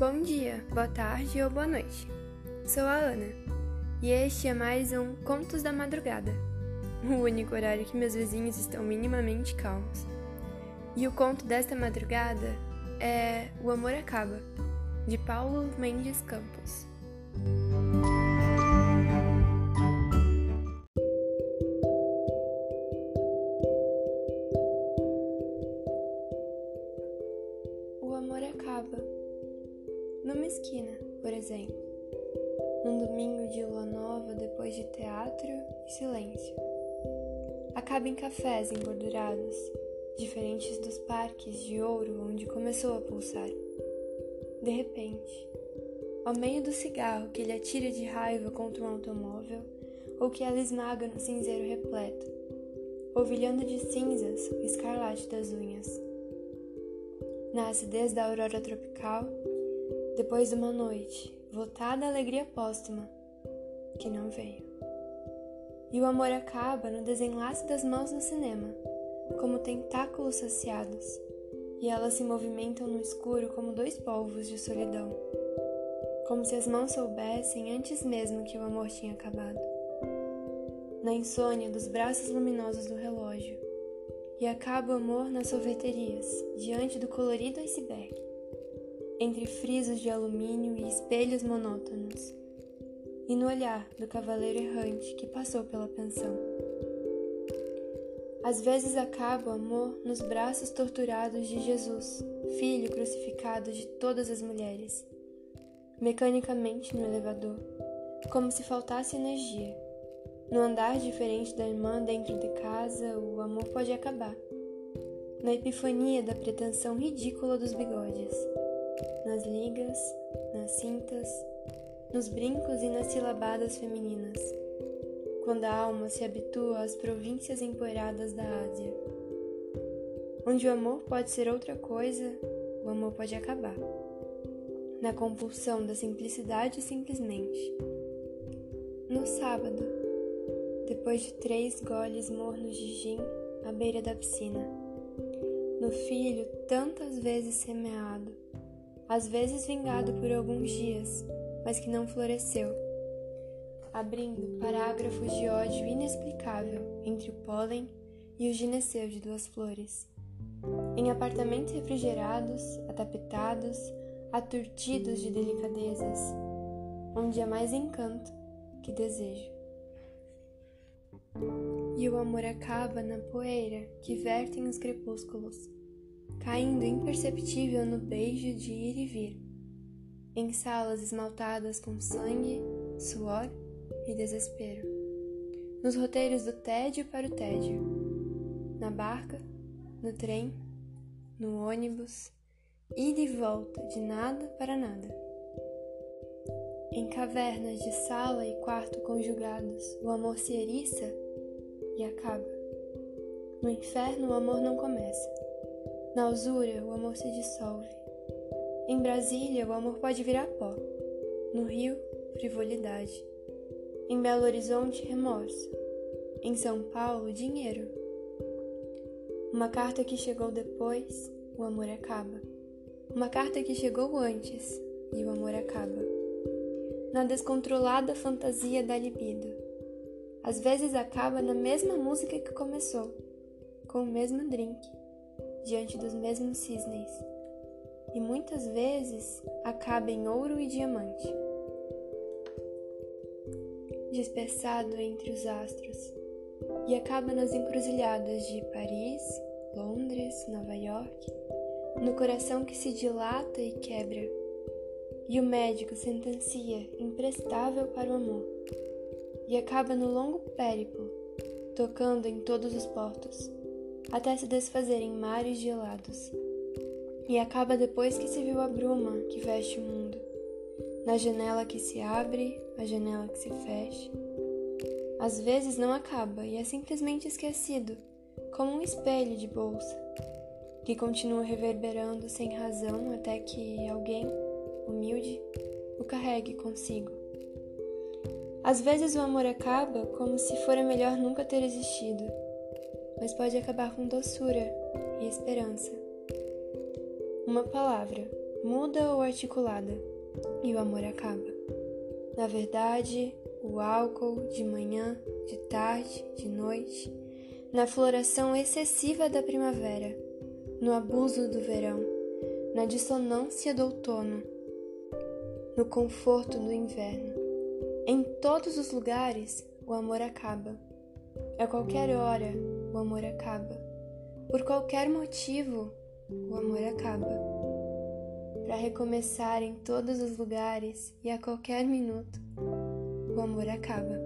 Bom dia, boa tarde ou boa noite. Sou a Ana e este é mais um Contos da Madrugada, o único horário que meus vizinhos estão minimamente calmos. E o conto desta madrugada é O Amor Acaba, de Paulo Mendes Campos. O amor acaba. Numa esquina, por exemplo. Num domingo de lua nova depois de teatro e silêncio. Acaba em cafés engordurados, diferentes dos parques de ouro onde começou a pulsar. De repente, ao meio do cigarro que ele atira de raiva contra um automóvel ou que ela esmaga no cinzeiro repleto, polvilhando de cinzas o escarlate das unhas na acidez da aurora tropical, depois de uma noite votada à alegria póstuma, que não veio. E o amor acaba no desenlace das mãos no cinema, como tentáculos saciados, e elas se movimentam no escuro como dois polvos de solidão, como se as mãos soubessem antes mesmo que o amor tinha acabado. Na insônia dos braços luminosos do relógio, e acaba o amor nas sorveterias, diante do colorido iceberg, entre frisos de alumínio e espelhos monótonos, e no olhar do cavaleiro errante que passou pela pensão. Às vezes acaba o amor nos braços torturados de Jesus, filho crucificado de todas as mulheres, mecanicamente no elevador, como se faltasse energia no andar diferente da irmã dentro de casa, o amor pode acabar. Na epifania da pretensão ridícula dos bigodes, nas ligas, nas cintas, nos brincos e nas silabadas femininas, quando a alma se habitua às províncias empoeiradas da Ásia. Onde o amor pode ser outra coisa, o amor pode acabar. Na compulsão da simplicidade simplesmente. No sábado, depois de três goles mornos de gin à beira da piscina. No filho tantas vezes semeado, às vezes vingado por alguns dias, mas que não floresceu, abrindo parágrafos de ódio inexplicável entre o pólen e o gineceu de duas flores. Em apartamentos refrigerados, atapetados, aturtidos de delicadezas, onde há mais encanto que desejo. E o amor acaba na poeira que vertem os crepúsculos, caindo imperceptível no beijo de ir e vir, em salas esmaltadas com sangue, suor e desespero, nos roteiros do tédio para o tédio, na barca, no trem, no ônibus, ida e volta de nada para nada. Em cavernas de sala e quarto conjugados, o amor se eriça e acaba. No inferno, o amor não começa. Na usura, o amor se dissolve. Em Brasília, o amor pode virar pó. No Rio, frivolidade. Em Belo Horizonte, remorso. Em São Paulo, dinheiro. Uma carta que chegou depois, o amor acaba. Uma carta que chegou antes, e o amor acaba na descontrolada fantasia da libido. Às vezes acaba na mesma música que começou, com o mesmo drink, diante dos mesmos cisnes. E muitas vezes acaba em ouro e diamante, dispersado entre os astros, e acaba nas encruzilhadas de Paris, Londres, Nova York, no coração que se dilata e quebra e o médico sentencia imprestável para o amor, e acaba no longo périplo, tocando em todos os portos, até se desfazer em mares gelados, e acaba depois que se viu a bruma que veste o mundo, na janela que se abre, a janela que se fecha. Às vezes não acaba e é simplesmente esquecido, como um espelho de bolsa, que continua reverberando sem razão até que alguém humilde, o carregue consigo. Às vezes o amor acaba como se fora melhor nunca ter existido, mas pode acabar com doçura e esperança. Uma palavra, muda ou articulada, e o amor acaba. Na verdade, o álcool de manhã, de tarde, de noite, na floração excessiva da primavera, no abuso do verão, na dissonância do outono, no conforto do inverno. Em todos os lugares, o amor acaba. A qualquer hora, o amor acaba. Por qualquer motivo, o amor acaba. Para recomeçar em todos os lugares e a qualquer minuto, o amor acaba.